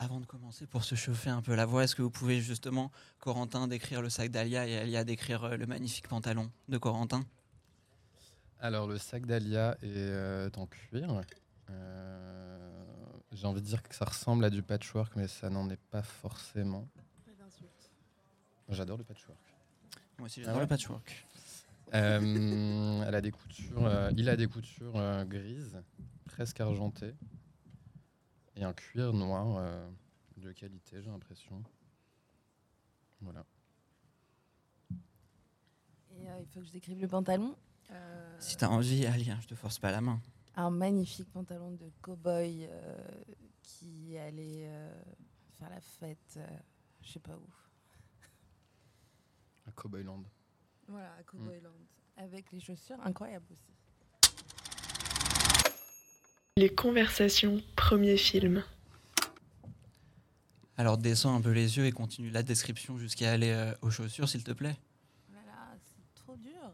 avant de commencer, pour se chauffer un peu la voix, est-ce que vous pouvez justement, Corentin, décrire le sac d'Alia et Alia décrire euh, le magnifique pantalon de Corentin? Alors, le sac d'Alia est euh, en cuir. Euh, J'ai envie de dire que ça ressemble à du patchwork, mais ça n'en est pas forcément. J'adore le patchwork. Moi aussi, Ah j'adore ouais le patchwork. Euh, elle a des coutures, il a des coutures grises, presque argentées, et un cuir noir euh, de qualité, j'ai l'impression. Voilà. Et euh, il faut que je décrive le pantalon. Euh, Si t'as envie, Alia, je te force pas la main. un magnifique pantalon de cow-boy euh, qui allait euh, faire la fête, euh, je sais pas où. À Cowboyland. Voilà, à Cowboyland. Avec les chaussures incroyables aussi. Les conversations, premier film. Alors descends un peu les yeux et continue la description jusqu'à aller euh, aux chaussures, s'il te plaît. Voilà, c'est trop dur.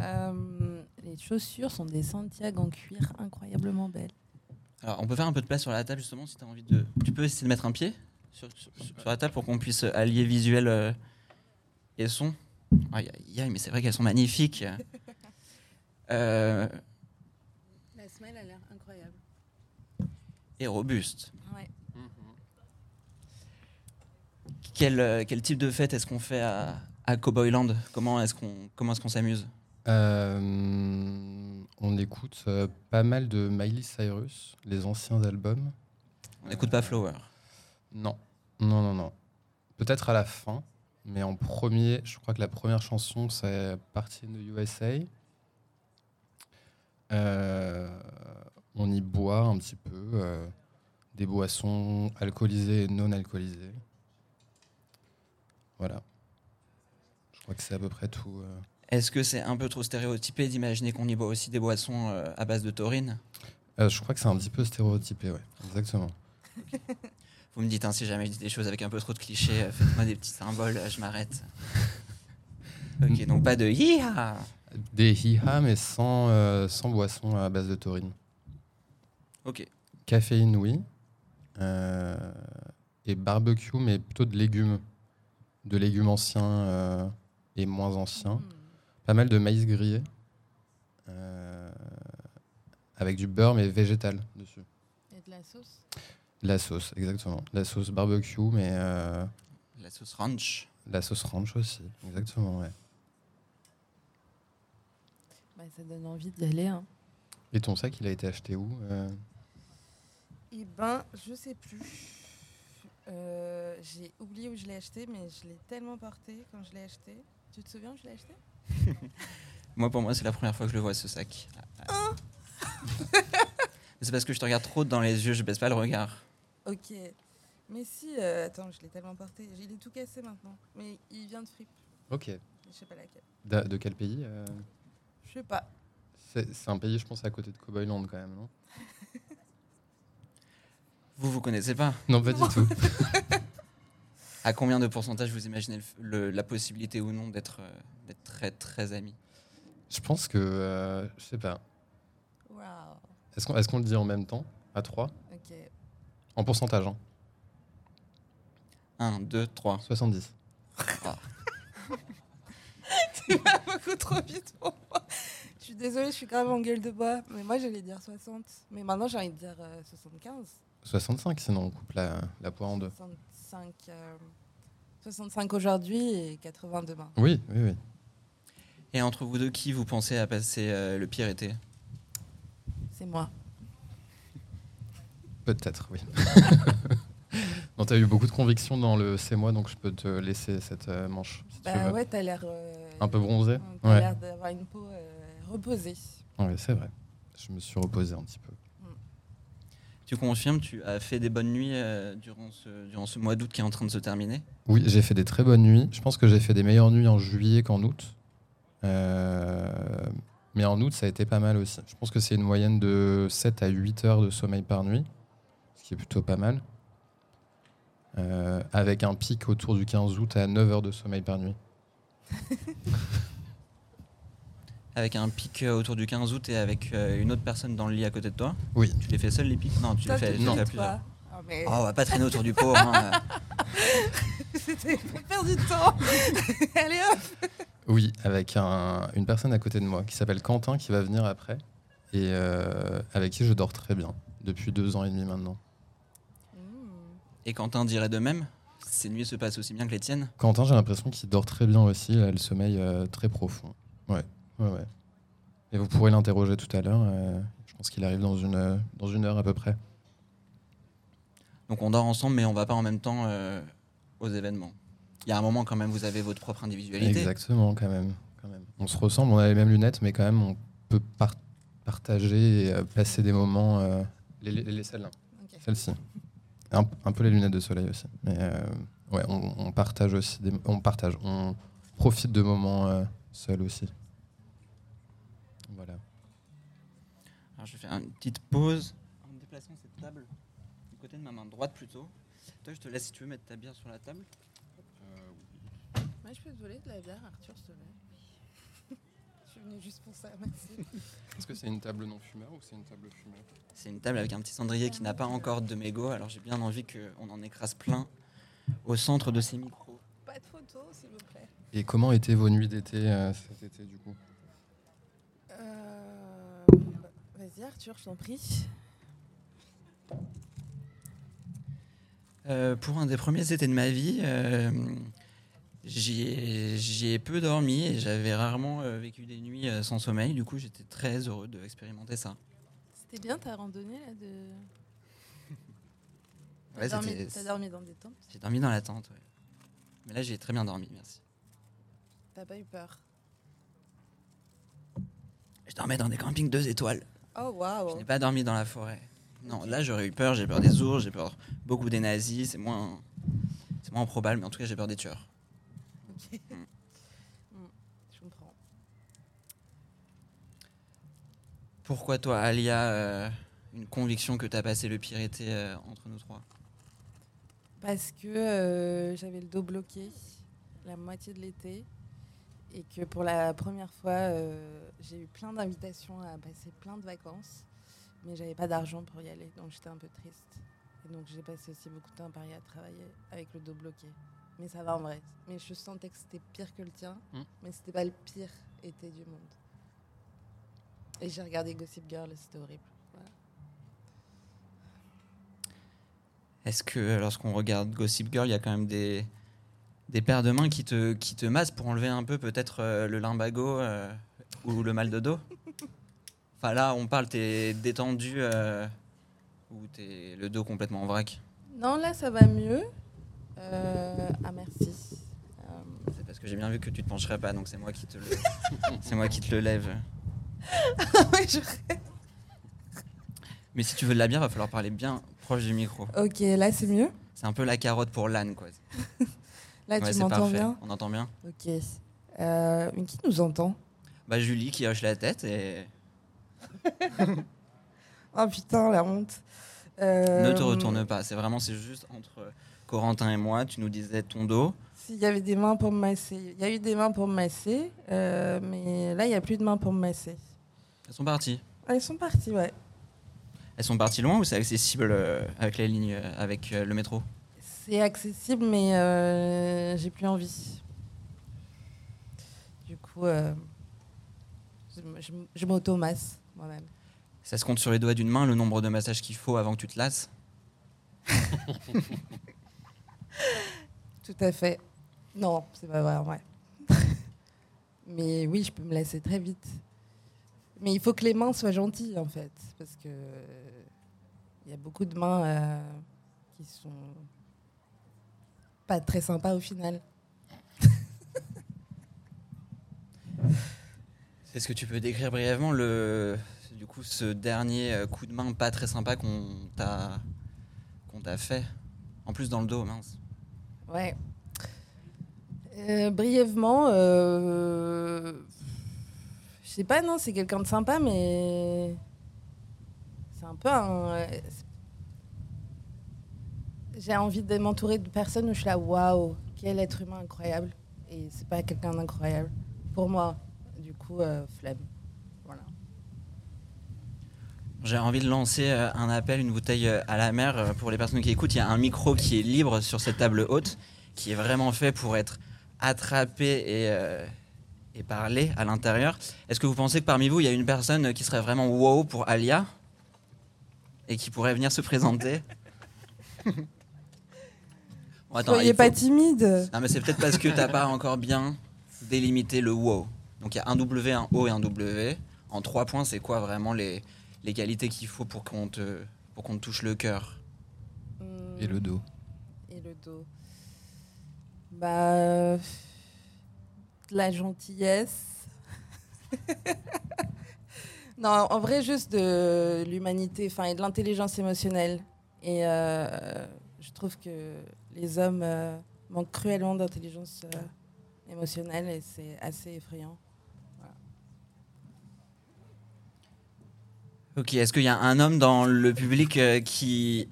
Euh, les chaussures sont des Santiago en cuir incroyablement belles. Alors, on peut faire un peu de place sur la table, justement, si tu as envie de... Tu peux essayer de mettre un pied sur, sur- sur la table pour qu'on puisse allier visuel euh, et son. Aïe, aïe, aïe, mais c'est vrai qu'elles sont magnifiques. Euh, La semelle a l'air incroyable. et robustes. Ouais. Quel, euh, quel type de fête est-ce qu'on fait à, à Cowboyland? Comment est-ce qu'on comment est-ce qu'on s'amuse? Euh, on écoute euh, pas mal de Miley Cyrus, les anciens albums. On n'écoute pas Flower? Non, non, non, non. Peut-être à la fin, mais en premier, je crois que la première chanson, c'est Party in the USA. On y boit un petit peu euh, des boissons alcoolisées et non alcoolisées. Voilà. Je crois que c'est à peu près tout. euh. Est-ce que c'est un peu trop stéréotypé d'imaginer qu'on y boit aussi des boissons euh, à base de taurine? Je crois que c'est un petit peu stéréotypé, ouais, exactement. Vous me dites, hein, si jamais je dis des choses avec un peu trop de clichés, faites-moi des petits symboles, je m'arrête. Ok, donc pas de hi-ha Des hi-ha, mais sans, euh, sans boisson à base de taurine. Ok. Caféine, oui. Euh, et barbecue, mais plutôt de légumes. De légumes anciens euh, et moins anciens. Mm. Pas mal de maïs grillé. euh, avec du beurre, mais végétal dessus. Et de la sauce? De La sauce, exactement. De La sauce barbecue, mais La sauce ranch. la sauce ranch aussi. Exactement, ouais. Bah, ça donne envie d'y aller. Hein. Et ton sac, il a été acheté où Eh ben, je sais plus. Euh, j'ai oublié où je l'ai acheté, mais je l'ai tellement porté quand je l'ai acheté. Tu te souviens où je l'ai acheté? Moi, pour moi, c'est la première fois que je le vois, ce sac. c'est parce que je te regarde trop dans les yeux, je baisse pas le regard. Ok. Mais si, euh, attends, je l'ai tellement porté. Il est tout cassé maintenant. Mais il vient de Fripp. Ok. Je sais pas laquelle. De quel pays euh? Je sais pas. C'est c'est un pays, je pense, à côté de Cowboyland quand même, non? Vous, vous connaissez pas? Non, pas du tout. À combien de pourcentage vous imaginez le f- le- la possibilité ou non d'être euh, d'être très très amis? Je pense que, euh, je sais pas. Waouh. Est-ce qu'on est qu'on le dit en même temps? À 3 Ok. En pourcentage, hein 1, 2, 3. 70. Beaucoup trop vite pour moi. Je suis désolée, je suis grave en gueule de bois. Mais moi, j'allais dire 60. Mais maintenant, j'ai envie de dire euh, 75. 65, sinon on coupe la, la poire en deux. 65, euh, 65 aujourd'hui et 80 demain. Oui, oui, oui. Et entre vous deux, qui vous pensez à passer euh, le pire été? C'est moi. Peut-être, oui. non, t'as eu beaucoup de conviction dans le C'est moi, donc je peux te laisser cette euh, manche, si tu Bah veux. ouais, t'as l'air. euh, Un peu bronzé T'as Ouais. l'air d'avoir une peau euh, reposée. Ouais, c'est vrai. Je me suis reposé un petit peu. Tu confirmes, tu as fait des bonnes nuits euh, durant, ce, durant ce mois d'août qui est en train de se terminer? Oui, j'ai fait des très bonnes nuits. Je pense que j'ai fait des meilleures nuits en juillet qu'en août. Euh, mais en août, ça a été pas mal aussi. Je pense que c'est une moyenne de 7 à 8 heures de sommeil par nuit, ce qui est plutôt pas mal. Euh, avec un pic autour du 15 août à 9 heures de sommeil par nuit. Avec un pic euh, autour du 15 août et avec euh, une autre personne dans le lit à côté de toi Oui. Tu les fais seul les pics? Non, tu Toi, les fais, tu tu les non. fais à plusieurs. mais Oh, on va pas traîner autour du pot. hein. c'était pour perdre du temps. Allez hop Oui, avec un- une personne à côté de moi qui s'appelle Quentin qui va venir après et euh, avec qui je dors très bien depuis deux ans et demi maintenant. Et Quentin dirait de même? Ces nuits se passent aussi bien que les tiennes? Quentin, j'ai l'impression qu'il dort très bien aussi, il a le sommeil euh, très profond. Ouais, ouais, ouais. Et vous pourrez l'interroger tout à l'heure. euh, je pense qu'il arrive dans une, euh, dans une heure à peu près. Donc on dort ensemble, mais on va pas en même temps euh, aux événements. Il y a un moment quand même, vous avez votre propre individualité. Exactement, quand même, quand même. On se ressemble, on a les mêmes lunettes, mais quand même, on peut par- partager et euh, passer des moments. euh, les, les, les celles-là, Ok. celles-ci. Un, un peu les lunettes de soleil aussi. Mais euh, ouais, on, on partage aussi. Des, on partage, on profite de moments euh, seuls aussi. Voilà. Alors je vais faire une petite pause en déplaçant cette table du côté de ma main droite plutôt. Toi, je te laisse si tu veux mettre ta bière sur la table. Moi, je peux te voler de la bière, Arthur, s'il te plaît Je suis venue juste pour ça, merci. Est-ce que c'est une table non fumeur ou c'est une table fumeur C'est une table avec un petit cendrier qui n'a pas encore de mégot, alors j'ai bien envie qu'on en écrase plein au centre de ces micros. Pas de photos, s'il vous plaît. Et comment étaient vos nuits d'été euh, cet été du coup Euh, bah, Vas-y, Arthur, je t'en prie. Euh, pour un des premiers étés de ma vie, euh, j'y ai, peu dormi et j'avais rarement euh, vécu des nuits euh, sans sommeil. Du coup, j'étais très heureux d'expérimenter ça. C'était bien ta randonnée, là, de... T'as Ouais, dormi, c'était- t'as dormi dans des tentes J'ai dormi dans la tente, ouais. Mais là, j'ai très bien dormi, merci. T'as pas eu peur? Je dormais dans des campings deux étoiles. Oh, Je waouh n'ai pas dormi dans la forêt. Non, là, j'aurais eu peur. J'ai peur des ours, j'ai peur beaucoup des nazis. C'est moins, c'est moins probable, mais en tout cas, j'ai peur des tueurs. Ok. Mm, Je comprends. Pourquoi toi, Alia, euh, une conviction que tu as passé le pire été euh, entre nous trois? Parce que euh, j'avais le dos bloqué la moitié de l'été et que pour la première fois, euh, j'ai eu plein d'invitations à passer plein de vacances, mais j'avais pas d'argent pour y aller, donc j'étais un peu triste. Et donc j'ai passé aussi beaucoup de temps à Paris à travailler avec le dos bloqué. Mais ça va en vrai. Mais je sentais que c'était pire que le tien, Mm. mais c'était pas le pire été du monde. Et j'ai regardé Gossip Girl, et c'était horrible. Voilà. Est-ce que lorsqu'on regarde Gossip Girl, il y a quand même des, des paires de mains qui te, qui te massent pour enlever un peu peut-être euh, le limbago euh, ou le mal de dos Enfin là, on parle, t'es détendu euh, ou t'es le dos complètement en vrac Non, là ça va mieux. Ah merci. C'est parce que j'ai bien vu que tu te pencherais pas, donc c'est moi qui te le, c'est moi qui te le lève. ouais, je- Mais si tu veux de la bière, va falloir parler bien proche du micro. Ok, là c'est mieux. C'est un peu la carotte pour l'âne, quoi. Là Ouais, tu m'entends bien. On entend bien. Ok. Euh, mais qui nous entend Bah Julie qui hoche la tête et Oh putain, la honte. Euh, ne te retourne pas. C'est vraiment, c'est juste entre Corentin et moi. Tu nous disais ton dos. S'il y avait des mains pour me masser. Il y a eu des mains pour me masser, euh, mais là il n'y a plus de mains pour me masser. Elles sont parties. Ah, ils sont partis, ouais. Elles sont parties loin ou c'est accessible euh, avec les lignes, avec le métro? C'est accessible, mais euh, j'ai plus envie. Du coup, euh, je, je m'auto-masse moi-même. Ça se compte sur les doigts d'une main le nombre de massages qu'il faut avant que tu te lasses? Tout à fait. Non, c'est pas vrai, ouais. Mais oui, je peux me lasser très vite. Mais il faut que les mains soient gentilles, en fait. Parce que il y a beaucoup de mains euh, qui sont pas très sympas au final. Est-ce que tu peux décrire brièvement le, du coup, ce dernier euh, coup de main pas très sympa qu'on t'a, qu'on t'a fait? En plus dans le dos, mince. Ouais. Euh, brièvement, euh, je sais pas, non, c'est quelqu'un de sympa, mais c'est un peu un. c'est- J'ai envie de m'entourer de personnes où je suis là, waouh, quel être humain incroyable. Et c'est pas quelqu'un d'incroyable. Pour moi, du coup, euh, flemme. Voilà. J'ai envie de lancer euh, un appel, une bouteille euh, à la mer pour les personnes qui écoutent. Il y a un micro qui est libre sur cette table haute, qui est vraiment fait pour être attrapé et, euh, et parler à l'intérieur. Est-ce que vous pensez que parmi vous, il y a une personne qui serait vraiment wow pour Alia et qui pourrait venir se présenter? attends, Soyez pas faut- timide. Non, mais c'est peut-être parce que t'as pas encore bien délimité le wow. Donc il y a un W, un O et un W. En trois points, c'est quoi vraiment les, les qualités qu'il faut pour qu'on te, pour qu'on te touche le cœur? Et le dos. Et le dos. Bah. euh, de la gentillesse. non, en vrai, juste de l'humanité enfin, et de l'intelligence émotionnelle. Et euh, je trouve que les hommes euh, manquent cruellement d'intelligence euh, émotionnelle et c'est assez effrayant. Ok, est-ce qu'il y a un homme dans le public euh, qui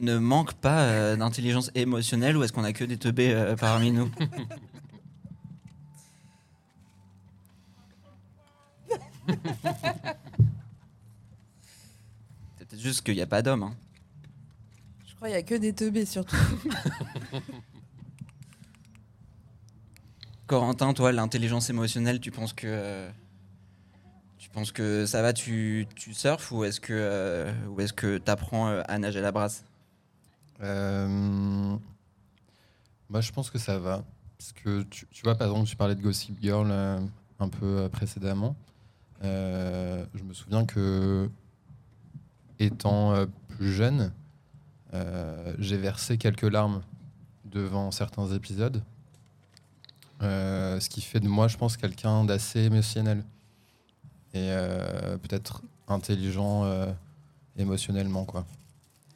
ne manque pas euh, d'intelligence émotionnelle ou est-ce qu'on a que des teubés euh, parmi nous? C'est peut-être juste qu'il n'y a pas d'homme. hein. Crois qu'il n'y a que des teubés surtout. Corentin, toi, l'intelligence émotionnelle, tu penses que tu penses que ça va, tu, tu surfes ou est-ce que euh, ou est-ce que t'apprends euh, à nager à la brasse? Euh, Moi, je pense que ça va. Parce que tu, tu vois, par exemple, tu parlais de Gossip Girl euh, un peu euh, précédemment. Euh, je me souviens que, étant euh, plus jeune, euh, j'ai versé quelques larmes devant certains épisodes. Euh, ce qui fait de moi, je pense, quelqu'un d'assez émotionnel. Et euh, peut-être intelligent euh, émotionnellement, quoi.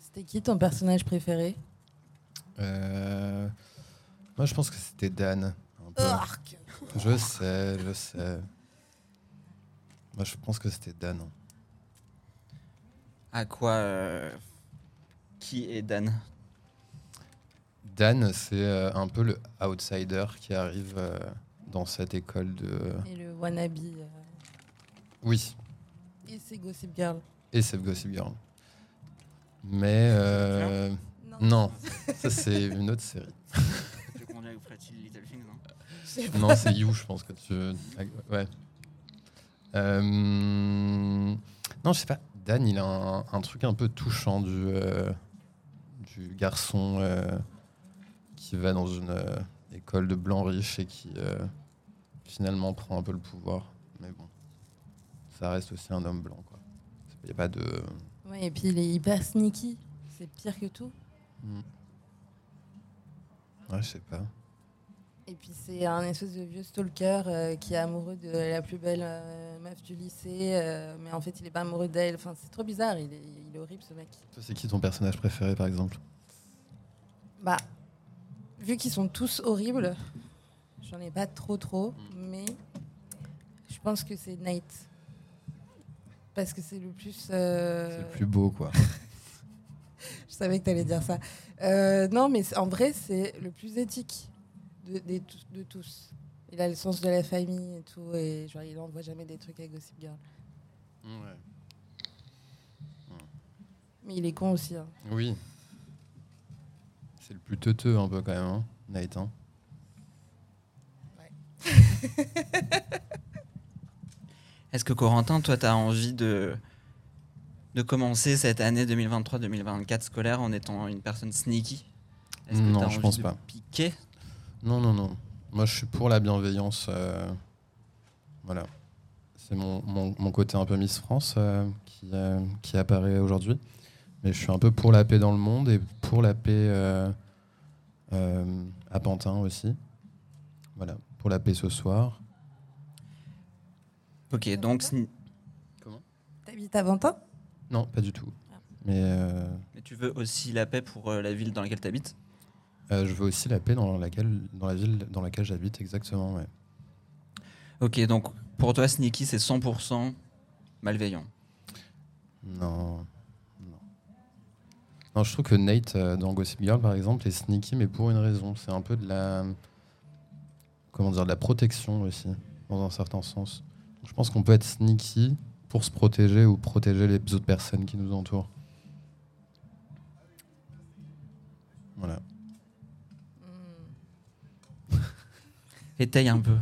C'était qui ton personnage préféré? Euh, moi, je pense que c'était Dan. un peu. Arc Je sais, je sais. Moi, je pense que c'était Dan. À quoi euh, Qui est Dan Dan, c'est euh, un peu le outsider qui arrive euh, dans cette école de. Et le wannabe. euh, Oui, Et c'est Gossip Girl. et c'est Gossip Girl. Mais. euh, non, ça, c'est une autre série. Je conduis avec Pretty Little Things. non Non, c'est You, je pense que tu. Ouais. Euh, Non, je sais pas. Dan, il a un, un truc un peu touchant du, euh, du garçon euh, qui va dans une euh, école de blancs riches et qui euh, finalement prend un peu le pouvoir. Mais bon, ça reste aussi un homme blanc. quoi. Il n'y a pas de. Ouais, et puis il est hyper sneaky. C'est pire que tout. Ouais, je sais pas. Et puis c'est un espèce de vieux stalker euh, qui est amoureux de la plus belle euh, meuf du lycée, euh, mais en fait il est pas amoureux d'elle. Enfin, c'est trop bizarre, il est, il est horrible ce mec. Toi, c'est qui ton personnage préféré, par exemple? Bah, vu qu'ils sont tous horribles, j'en ai pas trop trop, mais je pense que c'est Nate. Parce que c'est le plus. C'est le plus beau, quoi. Je savais que tu allais dire ça. Non, mais en vrai, c'est le plus éthique de, tous- de tous. Il a le sens de la famille et tout, et genre, il n'envoie jamais des trucs à Gossip Girl. Mais il est con aussi. hein. Oui. C'est le plus teuteux un peu quand même, hein, Nate. hein. Est-ce que Corentin, toi, tu as envie de, de commencer cette année 2023-2024 scolaire en étant une personne sneaky? Est-ce que Non, t'as je envie pense de pas. piquer? Non, non, non. Moi, je suis pour la bienveillance. euh, voilà. C'est mon, mon, mon côté un peu Miss France euh, qui, euh, qui apparaît aujourd'hui. Mais je suis un peu pour la paix dans le monde et pour la paix euh, euh, à Pantin aussi. Voilà. Pour la paix ce soir. Ok, donc sni- T'habites à Ventin Non, pas du tout. Ah. Mais euh, mais tu veux aussi la paix pour euh, la ville dans laquelle tu habites euh, je veux aussi la paix dans, laquelle, dans la ville dans laquelle j'habite, exactement. Ouais. Ok, donc pour toi, sneaky, c'est 100% malveillant. Non. Non. Non, je trouve que Nate euh, dans Gossip Girl, par exemple, est sneaky, mais pour une raison. C'est un peu de la. Comment dire, de la protection aussi, dans un certain sens. Je pense qu'on peut être sneaky pour se protéger ou protéger les autres personnes qui nous entourent. Voilà. Étaye un peu.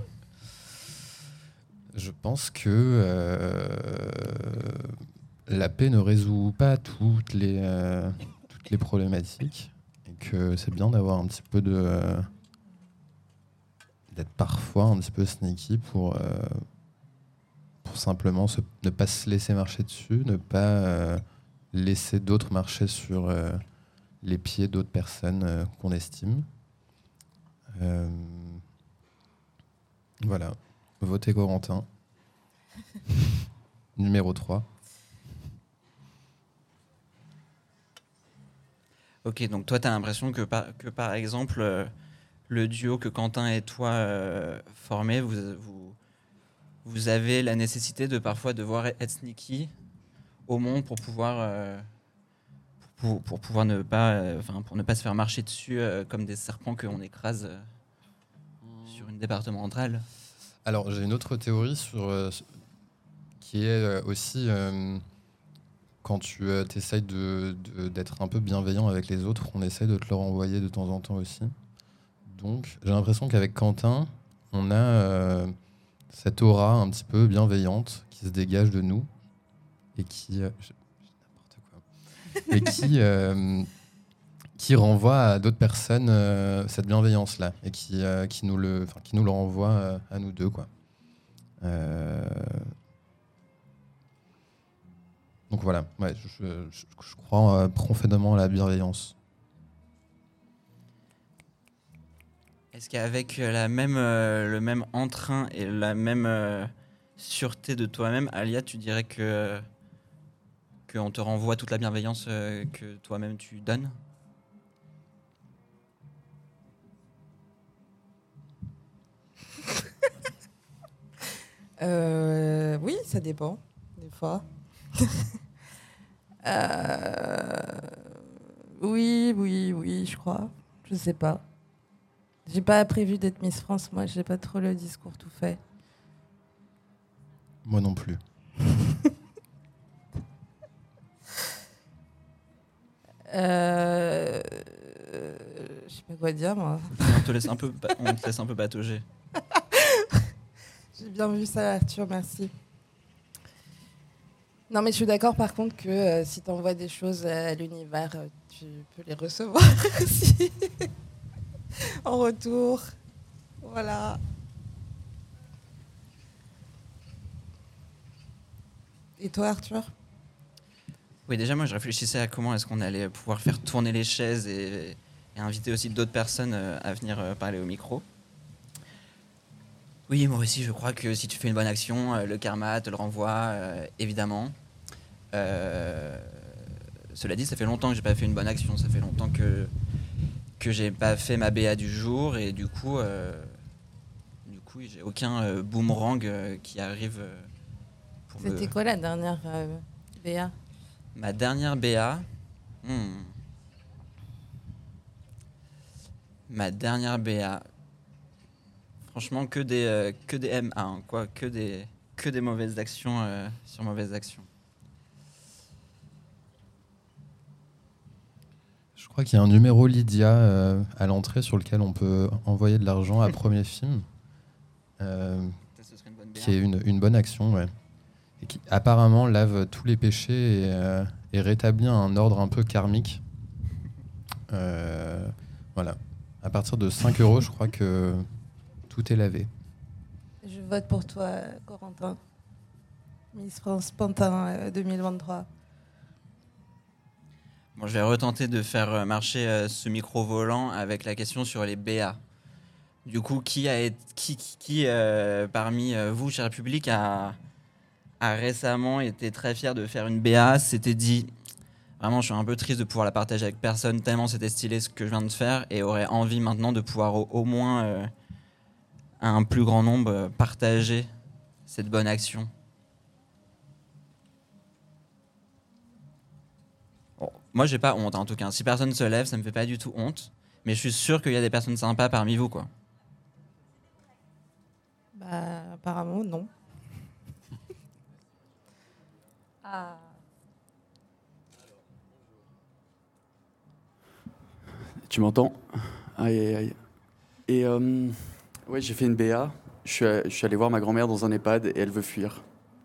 Je pense que euh, la paix ne résout pas toutes les, euh, toutes les problématiques et que c'est bien d'avoir un petit peu de. d'être parfois un petit peu sneaky pour, euh, pour simplement ne pas se laisser marcher dessus, ne pas laisser d'autres marcher sur les pieds d'autres personnes qu'on estime. Voilà. Votez Corentin. Numéro 3. Ok, donc toi, tu as l'impression que par, que par exemple, euh, le duo que Quentin et toi euh, formez, vous, vous, vous avez la nécessité de parfois devoir être sneaky au monde pour pouvoir, euh, pour, pour pouvoir ne pas, euh, pour ne pas se faire marcher dessus comme des serpents qu'on écrase une départementale. Alors, j'ai une autre théorie sur, euh, qui est euh, aussi euh, quand tu euh, essayes de, de- d'être un peu bienveillant avec les autres, on essaie de te le renvoyer de temps en temps aussi. Donc, j'ai l'impression qu'avec Quentin, on a cette aura un petit peu bienveillante qui se dégage de nous et qui. je- je dis n'importe quoi. Et qui. qui renvoie à d'autres personnes euh, cette bienveillance-là et qui, euh, qui, nous le, qui nous le renvoie euh, à nous deux. Quoi. Donc voilà, ouais, je, crois profondément à la bienveillance. Est-ce qu'avec la même, le même entrain et la même sûreté de toi-même, Alia, tu dirais que qu'on te renvoie toute la bienveillance que toi-même tu donnes? Euh, oui, ça dépend, des fois. Euh, oui, oui, oui, je crois. Je sais pas. J'ai pas prévu d'être Miss France, moi, j'ai pas trop le discours tout fait. Moi non plus. Euh, je sais pas quoi dire, moi. On te laisse un peu, on te laisse un peu patauger. Bien vu ça, Arthur, merci. Non, mais je suis d'accord par contre que euh, si tu envoies des choses à l'univers, euh, tu peux les recevoir aussi en retour. Voilà. Et toi, Arthur? Oui, déjà, moi, je réfléchissais à comment est-ce qu'on allait pouvoir faire tourner les chaises et, inviter aussi d'autres personnes euh, à venir parler au micro. Oui, moi aussi, je crois que si tu fais une bonne action, euh, le karma te le renvoie, euh, évidemment. Euh, cela dit, ça fait longtemps que j'ai pas fait une bonne action. Ça fait longtemps que que j'ai pas fait ma BA du jour et du coup, euh, du coup, j'ai aucun euh, boomerang euh, qui arrive. me- C'était quoi la dernière Béa Ma dernière BA. hmm. Ma dernière BA. Franchement, que des, euh, que des M1, hein, quoi. Que des, que des mauvaises actions euh, sur mauvaises actions. Je crois qu'il y a un numéro Lydia euh, à l'entrée sur lequel on peut envoyer de l'argent à premier film, qui est une, une bonne action, ouais. et qui apparemment lave tous les péchés et, et rétablit un ordre un peu karmique. Voilà. À partir de 5 euros, je crois que tout est lavé. Je vote pour toi, Corentin. Miss France Pantin euh, 2023. Bon, je vais retenter de faire euh, marcher euh, ce micro volant avec la question sur les BA. Du coup, qui, a été, qui, qui, qui, euh, parmi euh, vous, cher public, a, a récemment été très fier de faire une BA S'était dit, vraiment, je suis un peu triste de pouvoir la partager avec personne, tellement c'était stylé ce que je viens de faire, et aurait envie maintenant de pouvoir au, au moins, euh, à un plus grand nombre, euh, partager cette bonne action. Bon, moi, j'ai pas honte, en tout cas. Si personne se lève, ça me fait pas du tout honte. Mais je suis sûr qu'il y a des personnes sympas parmi vous, quoi. Bah, apparemment, non. Ah. Tu m'entends? Aïe, aïe, aïe. Et euh, ouais, j'ai fait une BA. Je suis, je suis allé voir ma grand-mère dans un EHPAD et elle veut fuir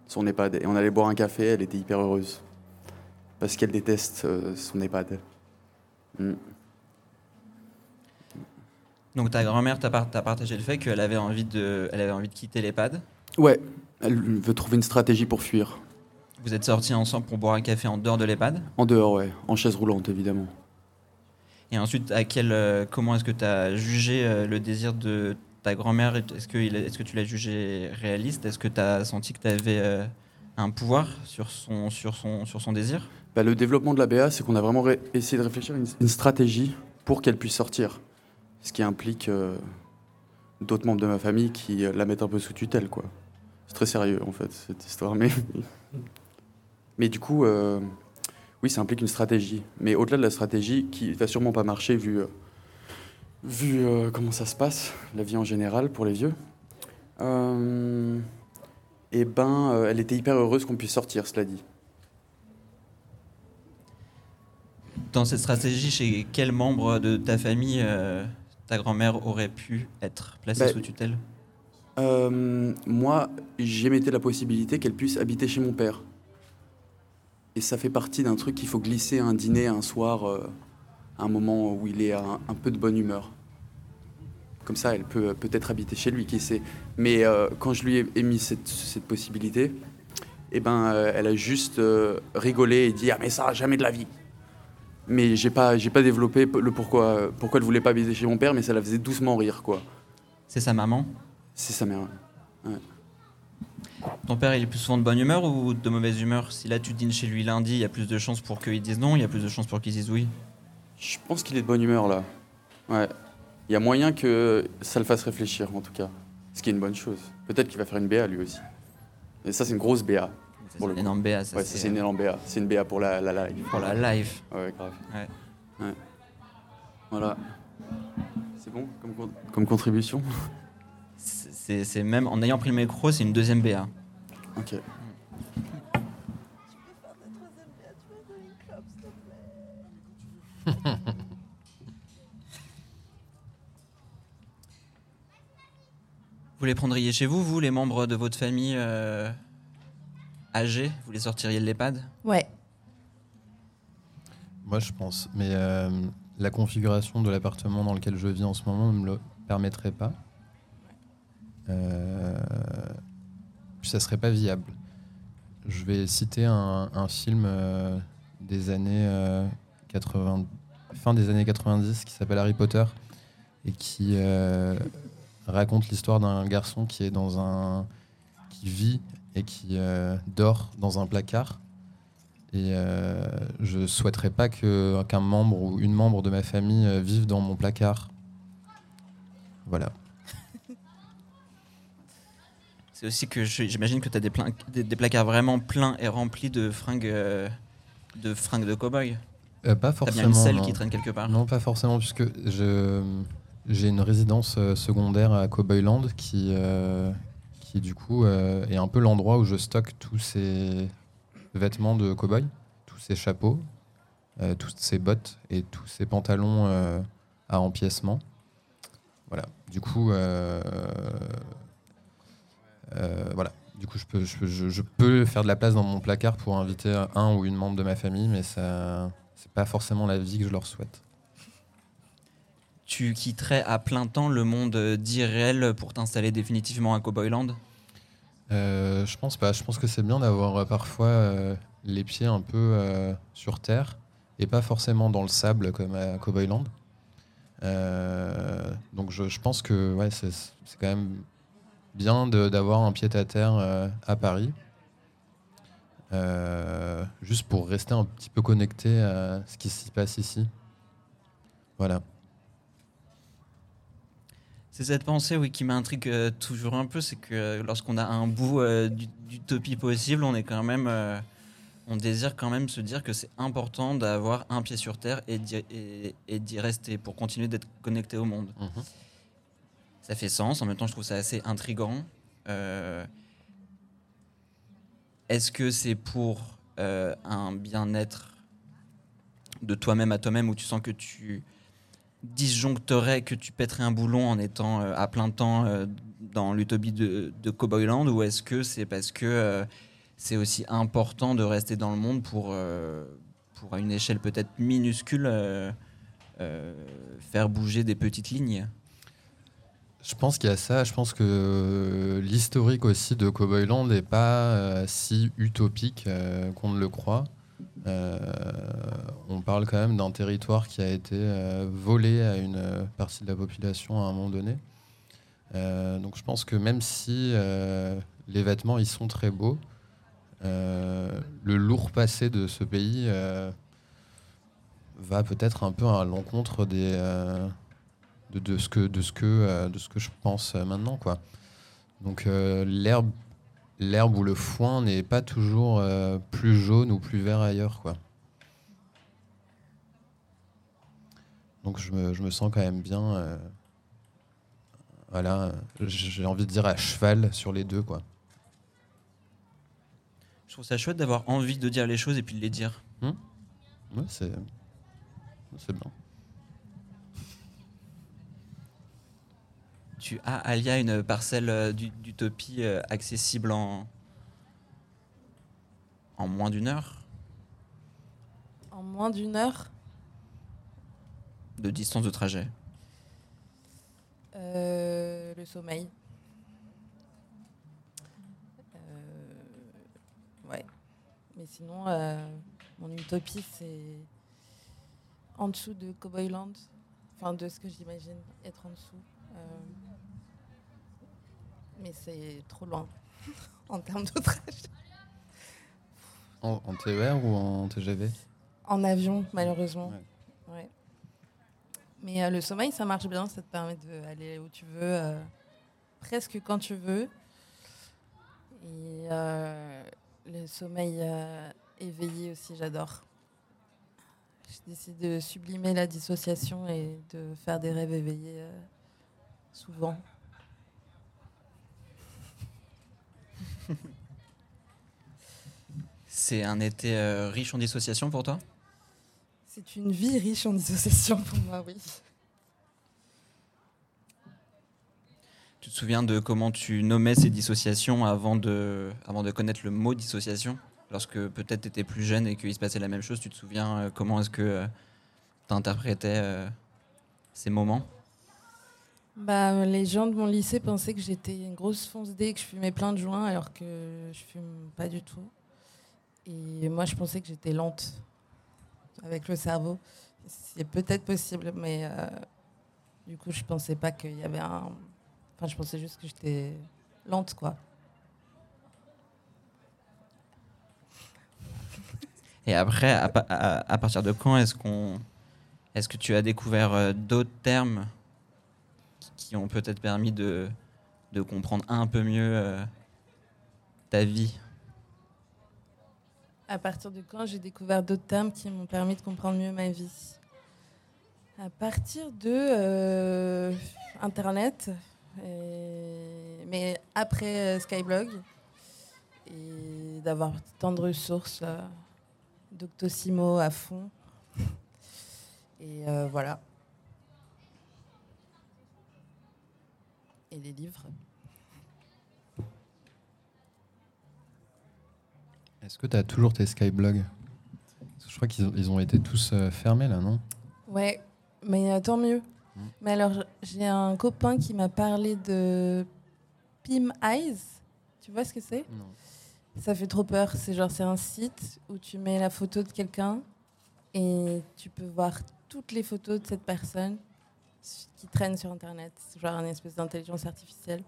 son EHPAD. Et on allait boire un café, elle était hyper heureuse. Parce qu'elle déteste euh, son EHPAD. Mm. Donc ta grand-mère t'a par- t'a partagé le fait qu'elle avait envie de, elle avait envie de quitter l'EHPAD? Ouais, elle veut trouver une stratégie pour fuir. Vous êtes sortis ensemble pour boire un café en dehors de l'EHPAD? En dehors, ouais. En chaise roulante, évidemment. Et ensuite, à quel, euh, comment est-ce que tu as jugé euh, le désir de ta grand-mère Est-ce que, tu l'as jugé réaliste? Est-ce que tu as senti que tu avais un pouvoir sur son, désir? Bah, le développement de la BA, c'est qu'on a vraiment essayé de réfléchir à une, stratégie pour qu'elle puisse sortir. Ce qui implique euh, d'autres membres de ma famille qui euh, la mettent un peu sous tutelle, quoi. C'est très sérieux, en fait, cette histoire. Mais, du coup, euh, oui, ça implique une stratégie. Mais au-delà de la stratégie, qui va sûrement pas marcher vu, euh, vu euh, comment ça se passe, la vie en général pour les vieux, euh, eh ben, euh, elle était hyper heureuse qu'on puisse sortir, cela dit. Dans cette stratégie, chez quel membre de ta famille ta grand-mère aurait pu être placée Bah, sous tutelle? moi, j'émettais la possibilité qu'elle puisse habiter chez mon père. Et ça fait partie d'un truc qu'il faut glisser à un dîner un soir, un moment où il est un, un peu de bonne humeur. Comme ça, elle peut euh, peut-être habiter chez lui, qui sait. Mais euh, quand je lui ai émis cette, cette possibilité, eh ben, euh, elle a juste euh, rigolé et dit Ah, mais ça, jamais de la vie. Mais j'ai pas, j'ai pas développé le pourquoi, pourquoi elle voulait pas habiter chez mon père, mais ça la faisait doucement rire, quoi. C'est sa maman? C'est sa mère. Ton père, il est plus souvent de bonne humeur ou de mauvaise humeur? Si là, tu dînes chez lui lundi, il y a plus de chances pour qu'il dise non, il y a plus de chances pour qu'il dise oui? Je pense qu'il est de bonne humeur là. Ouais. Il y a moyen que ça le fasse réfléchir en tout cas. Ce qui est une bonne chose. Peut-être qu'il va faire une BA lui aussi. Et ça c'est une grosse BA. C'est une énorme BA. Ça, ouais, c'est une énorme BA. C'est une BA pour la, la live. pour la live. Ouais, grave. Ouais. Ouais. Voilà. C'est bon comme, comme contribution? C'est- même, en ayant pris le micro, c'est une deuxième BA. Ok. Vous les prendriez chez vous, vous, les membres de votre famille euh, âgés? Vous les sortiriez de l'EHPAD Ouais. Moi, je pense. Mais euh, la configuration de l'appartement dans lequel je vis en ce moment ne me le permettrait pas. Euh, ça serait pas viable. Je vais citer un, un film euh, des années euh, 80, fin des années 90 qui s'appelle Harry Potter et qui euh, raconte l'histoire d'un garçon qui est dans un qui vit et qui euh, dort dans un placard. Et euh, je souhaiterais pas qu'un membre ou une membre de ma famille euh, vive dans mon placard. Voilà. C'est aussi que j'imagine que tu as des, placards vraiment pleins et remplis de fringues de, fringues de cow-boy. Euh, pas forcément. une selle non. qui traîne quelque part. Non, pas forcément, puisque je j'ai une résidence euh, secondaire à Cowboyland qui, euh, qui du coup euh, est un peu l'endroit où je stocke tous ces vêtements de cowboy, tous ces chapeaux, toutes ces bottes et tous ces pantalons à empiècement. Voilà. Du coup, voilà. Du coup, je peux, je, peux- je- je peux faire de la place dans mon placard pour inviter un ou une membre de ma famille, mais ça, c'est pas forcément la vie que je leur souhaite. Tu quitterais à plein temps le monde d'irréel pour t'installer définitivement à Cowboyland Euh, je pense pas. Je pense que c'est bien d'avoir euh, parfois euh, les pieds un peu euh, sur terre et pas forcément dans le sable comme à Cowboyland. Donc je, je pense que ouais, c'est quand même bien d'avoir un pied à terre à Paris. Euh, juste pour rester un petit peu connecté à ce qui s'y passe ici. Voilà. C'est cette pensée oui, qui m'intrigue euh, toujours un peu, c'est que euh, lorsqu'on a un bout euh, du- d'utopie possible, on est quand même, on désire quand même se dire que c'est important d'avoir un pied sur terre et d'y et- et d'y rester pour continuer d'être connecté au monde. Ça fait sens. En même temps, je trouve ça assez intrigant. Est-ce que c'est pour euh, un bien-être de toi-même à toi-même où tu sens que tu disjoncterais, que tu pèterais un boulon en étant euh, à plein temps euh, dans l'utopie de, de Cowboyland ou est-ce que c'est parce que c'est aussi important de rester dans le monde pour, pour à une échelle peut-être minuscule, faire bouger des petites lignes? Je pense qu'il y a ça. Je pense que l'historique aussi de Cowboyland n'est pas euh, si utopique euh, qu'on ne le croit. Euh, on parle quand même d'un territoire qui a été volé à une partie de la population à un moment donné. Donc je pense que même si les vêtements ils sont très beaux, le lourd passé de ce pays va peut-être un peu à l'encontre des, de, de ce que, de, ce que, euh, de ce que je pense euh, maintenant. Quoi. Donc euh, l'herbe, l'herbe ou le foin n'est pas toujours plus jaune ou plus vert ailleurs. Quoi. Donc je me, je me sens quand même bien. voilà, j'ai envie de dire à cheval sur les deux. Quoi. Je trouve ça chouette d'avoir envie de dire les choses et puis de les dire. Ouais, c'est, c'est bien. Tu as, Alia, une parcelle euh, d'u- d'utopie euh, accessible en, en moins d'une heure? En moins d'une heure, de distance de trajet. euh, le sommeil. Euh, ouais. Mais sinon, euh, mon utopie, c'est en dessous de Cowboyland. Enfin, de ce que j'imagine être en dessous. Mais c'est trop loin en termes de trajet. En, en TER ou en TGV En avion, malheureusement. Ouais. Ouais. Mais euh, le sommeil, ça marche bien. Ça te permet d'aller où tu veux, euh, presque quand tu veux. Et euh, le sommeil éveillé aussi, j'adore. Je décide de sublimer la dissociation et de faire des rêves éveillés souvent. C'est un été euh, riche en dissociation pour toi? C'est une vie riche en dissociation pour moi, oui. Tu te souviens de comment tu nommais ces dissociations avant de, avant de connaître le mot dissociation? Lorsque peut-être tu étais plus jeune et qu'il se passait la même chose, tu te souviens euh, comment est-ce que tu interprétais euh, ces moments? Bah, les gens de mon lycée pensaient que j'étais une grosse fonce dé, que je fumais plein de joints, alors que je fume pas du tout. Et moi, je pensais que j'étais lente avec le cerveau. C'est peut-être possible, mais euh, du coup, je pensais pas qu'il y avait un. Enfin, je pensais juste que j'étais lente, quoi. Et après, à- à partir de quand est-ce qu'on, est-ce que tu as découvert euh, d'autres termes qui- ont peut-être permis de, de comprendre un peu mieux euh, ta vie À partir de quand j'ai découvert d'autres termes qui m'ont permis de comprendre mieux ma vie? À partir de euh, Internet, et- mais après euh, Skyblog, et d'avoir tant de ressources, Doctissimo à fond. Et voilà. Et les livres. Est-ce que tu as toujours tes Skyblogs Je crois qu'ils ont, ils ont été tous euh, fermés là, non? Ouais, mais euh, tant mieux. Mm. Mais alors, j'ai un copain qui m'a parlé de Pim Eyes. Tu vois ce que c'est? Non. Ça fait trop peur. C'est genre, c'est un site où tu mets la photo de quelqu'un et tu peux voir toutes les photos de cette personne qui traînent sur Internet. Genre une espèce d'intelligence artificielle.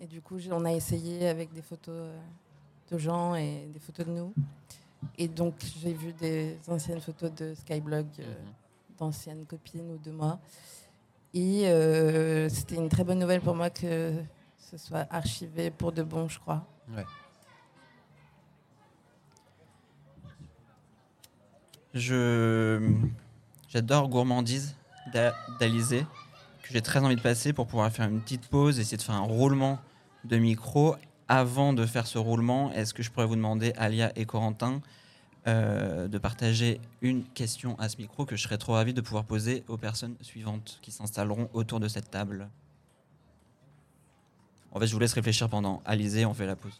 Et du coup, on a essayé avec des photos euh, de gens et des photos de nous. Et donc, j'ai vu des anciennes photos de Skyblog. euh, d'anciennes copines ou de moi. Et euh, c'était une très bonne nouvelle pour moi que ce soit archivé pour de bon, je crois. Je j'adore gourmandise d'Alizé que j'ai très envie de passer pour pouvoir faire une petite pause, essayer de faire un roulement de micro. Avant de faire ce roulement, est-ce que je pourrais vous demander, Alia et Corentin, euh, de partager une question à ce micro que je serais trop ravi de pouvoir poser aux personnes suivantes qui s'installeront autour de cette table? En fait, je vous laisse réfléchir pendant. Alizé, on fait la pause.